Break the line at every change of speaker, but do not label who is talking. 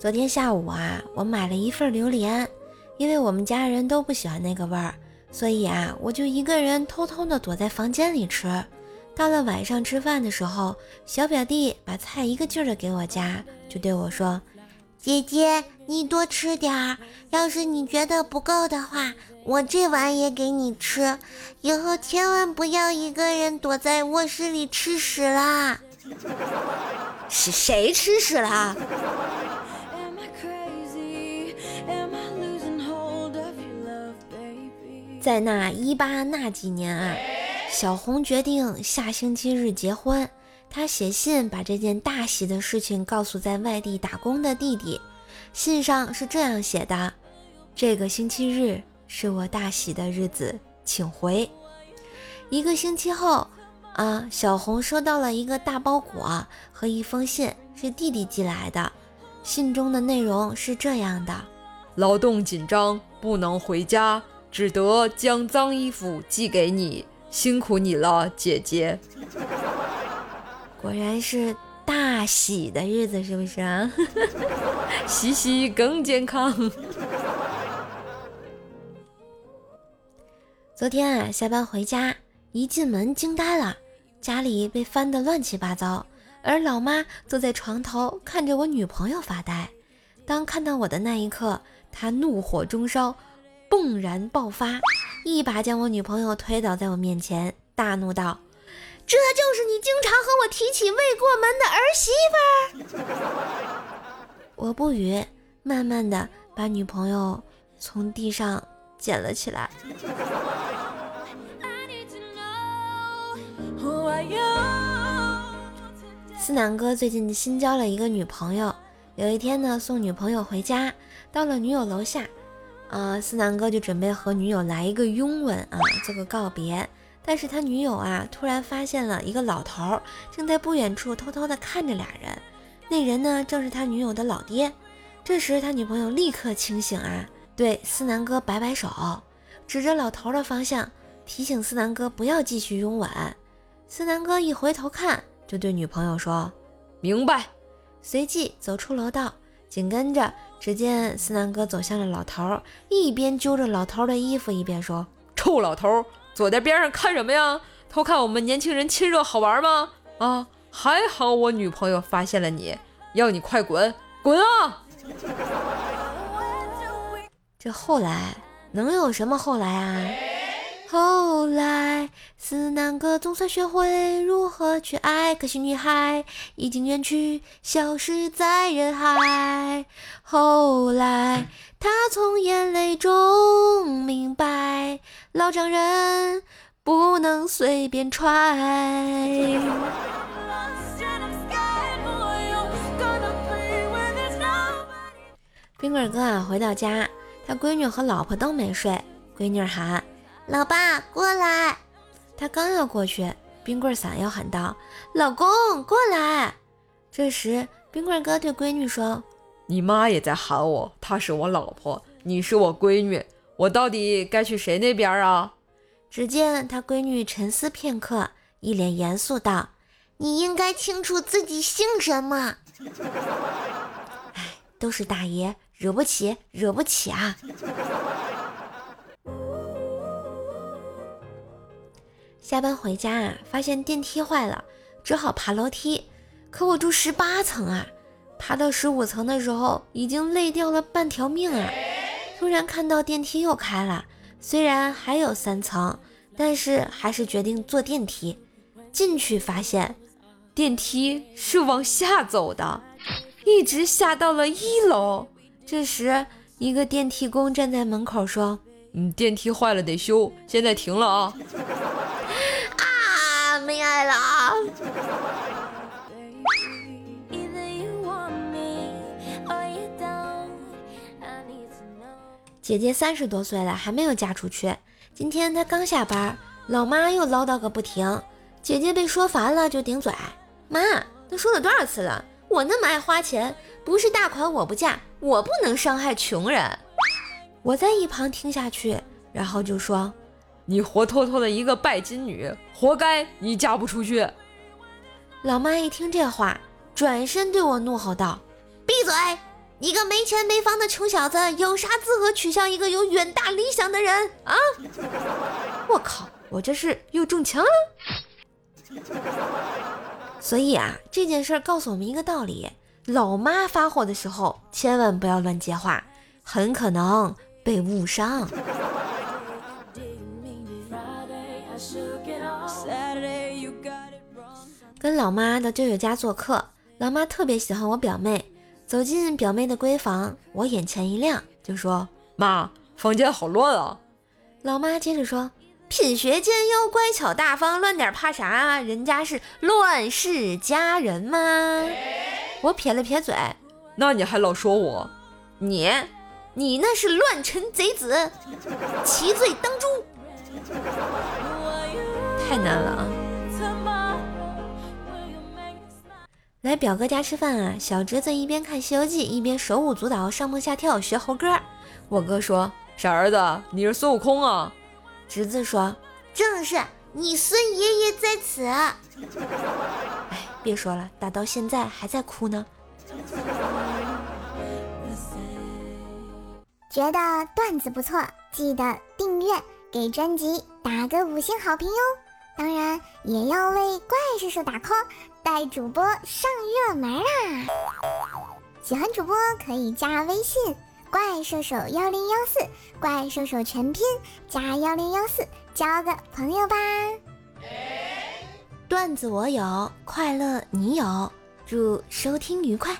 昨天下午啊，我买了一份榴莲，因为我们家人都不喜欢那个味儿，所以啊，我就一个人偷偷的躲在房间里吃。到了晚上吃饭的时候，小表弟把菜一个劲儿的给我夹，就对我说：“
姐姐，你多吃点儿，要是你觉得不够的话，我这碗也给你吃。以后千万不要一个人躲在卧室里吃屎啦！”
是谁吃屎了？在那一八那几年啊，小红决定下星期日结婚。她写信把这件大喜的事情告诉在外地打工的弟弟。信上是这样写的：“这个星期日是我大喜的日子，请回。”一个星期后，啊，小红收到了一个大包裹和一封信，是弟弟寄来的。信中的内容是这样的：
劳动紧张，不能回家。只得将脏衣服寄给你，辛苦你了，姐姐。
果然是大喜的日子，是不是啊？
洗洗更健康。
昨天啊，下班回家，一进门惊呆了，家里被翻得乱七八糟，而老妈坐在床头看着我女朋友发呆。当看到我的那一刻，她怒火中烧。迸然爆发，一把将我女朋友推倒在我面前，大怒道：“这就是你经常和我提起未过门的儿媳妇！”我不语，慢慢的把女朋友从地上捡了起来。思南哥最近新交了一个女朋友，有一天呢，送女朋友回家，到了女友楼下。啊，思南哥就准备和女友来一个拥吻啊，做个告别。但是他女友啊，突然发现了一个老头正在不远处偷偷的看着俩人。那人呢，正是他女友的老爹。这时他女朋友立刻清醒啊，对思南哥摆摆手，指着老头的方向，提醒思南哥不要继续拥吻。思南哥一回头看，就对女朋友说：“
明白。”
随即走出楼道，紧跟着。只见思南哥走向了老头，一边揪着老头的衣服，一边说：“
臭老头，坐在边上看什么呀？偷看我们年轻人亲热好玩吗？啊，还好我女朋友发现了你，要你快滚，滚啊！”
这后来能有什么后来啊？后来，思南哥总算学会如何去爱，可惜女孩已经远去，消失在人海。后来，他从眼泪中明白，老丈人不能随便踹。冰棍哥啊，回到家，他闺女和老婆都没睡，闺女喊。
老爸过来，
他刚要过去，冰棍伞要喊道：“老公过来。”这时，冰棍哥对闺女说：“
你妈也在喊我，她是我老婆，你是我闺女，我到底该去谁那边啊？”
只见他闺女沉思片刻，一脸严肃道：“
你应该清楚自己姓什么。”
哎，都是大爷，惹不起，惹不起啊！下班回家啊，发现电梯坏了，只好爬楼梯。可我住十八层啊，爬到十五层的时候，已经累掉了半条命啊！突然看到电梯又开了，虽然还有三层，但是还是决定坐电梯。进去发现，电梯是往下走的，一直下到了一楼。这时，一个电梯工站在门口说：“
嗯，电梯坏了得修，现在停了啊。”
没爱了！
姐姐三十多岁了，还没有嫁出去。今天她刚下班，老妈又唠叨个不停。姐姐被说烦了，就顶嘴：“妈，都说了多少次了？我那么爱花钱，不是大款我不嫁，我不能伤害穷人。”我在一旁听下去，然后就说。
你活脱脱的一个拜金女，活该你嫁不出去。
老妈一听这话，转身对我怒吼道：“
闭嘴！你个没钱没房的穷小子，有啥资格取笑一个有远大理想的人啊？
我靠，我这是又中枪了。所以啊，这件事告诉我们一个道理：老妈发火的时候，千万不要乱接话，很可能被误伤。跟老妈到舅舅家做客，老妈特别喜欢我表妹。走进表妹的闺房，我眼前一亮，就说：“
妈，房间好乱啊！”
老妈接着说：“品学兼优，乖巧大方，乱点怕啥？人家是乱世佳人嘛。”我撇了撇嘴：“
那你还老说我？
你，你那是乱臣贼子，其罪当诛。太难了啊！”来表哥家吃饭啊！小侄子一边看《西游记》，一边手舞足蹈、上蹦下跳学猴哥。我哥说：“
傻儿子，你是孙悟空啊？”
侄子说：“
正是，你孙爷爷在此。”哎，
别说了，打到现在还在哭呢。
觉得段子不错，记得订阅，给专辑打个五星好评哟！当然也要为怪叔叔打 call。带主播上热门啦！喜欢主播可以加微信“怪兽手幺零幺四”，怪兽手全拼加幺零幺四，交个朋友吧。
段子我有，快乐你有，祝收听愉快。